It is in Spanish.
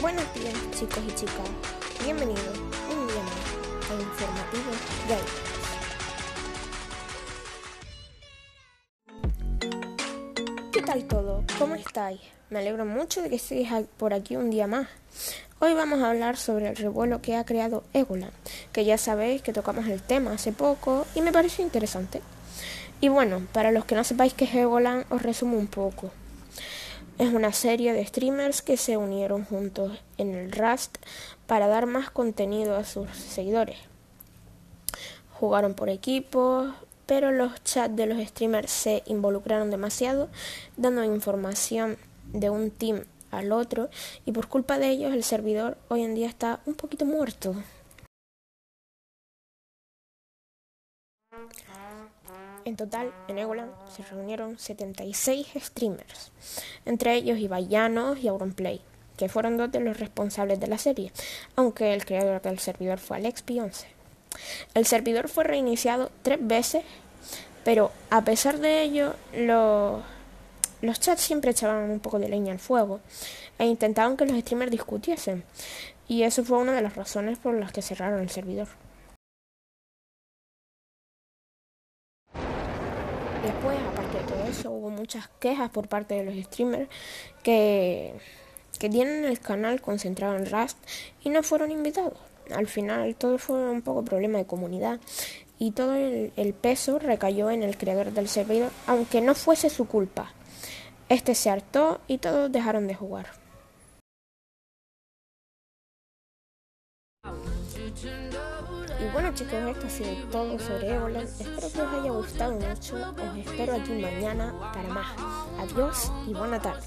Buenos días chicos y chicas, bienvenidos un día más al informativo Gay. ¿Qué tal todo? ¿Cómo estáis? Me alegro mucho de que estéis por aquí un día más. Hoy vamos a hablar sobre el revuelo que ha creado Ébola, que ya sabéis que tocamos el tema hace poco y me pareció interesante. Y bueno, para los que no sepáis qué es Ébola, os resumo un poco. Es una serie de streamers que se unieron juntos en el Rust para dar más contenido a sus seguidores. Jugaron por equipos, pero los chats de los streamers se involucraron demasiado, dando información de un team al otro, y por culpa de ellos el servidor hoy en día está un poquito muerto. En total, en Egoland se reunieron 76 streamers, entre ellos Llanos y Auronplay, que fueron dos de los responsables de la serie, aunque el creador del servidor fue Alex 11 El servidor fue reiniciado tres veces, pero a pesar de ello, los, los chats siempre echaban un poco de leña al fuego e intentaban que los streamers discutiesen, y eso fue una de las razones por las que cerraron el servidor. Después, aparte de todo eso, hubo muchas quejas por parte de los streamers que, que tienen el canal concentrado en Rust y no fueron invitados. Al final todo fue un poco problema de comunidad y todo el, el peso recayó en el creador del servidor, aunque no fuese su culpa. Este se hartó y todos dejaron de jugar. Y bueno chicos, esto ha sido todo sobre Ébola. Espero que os haya gustado mucho. Os espero aquí mañana para más. Adiós y buena tarde.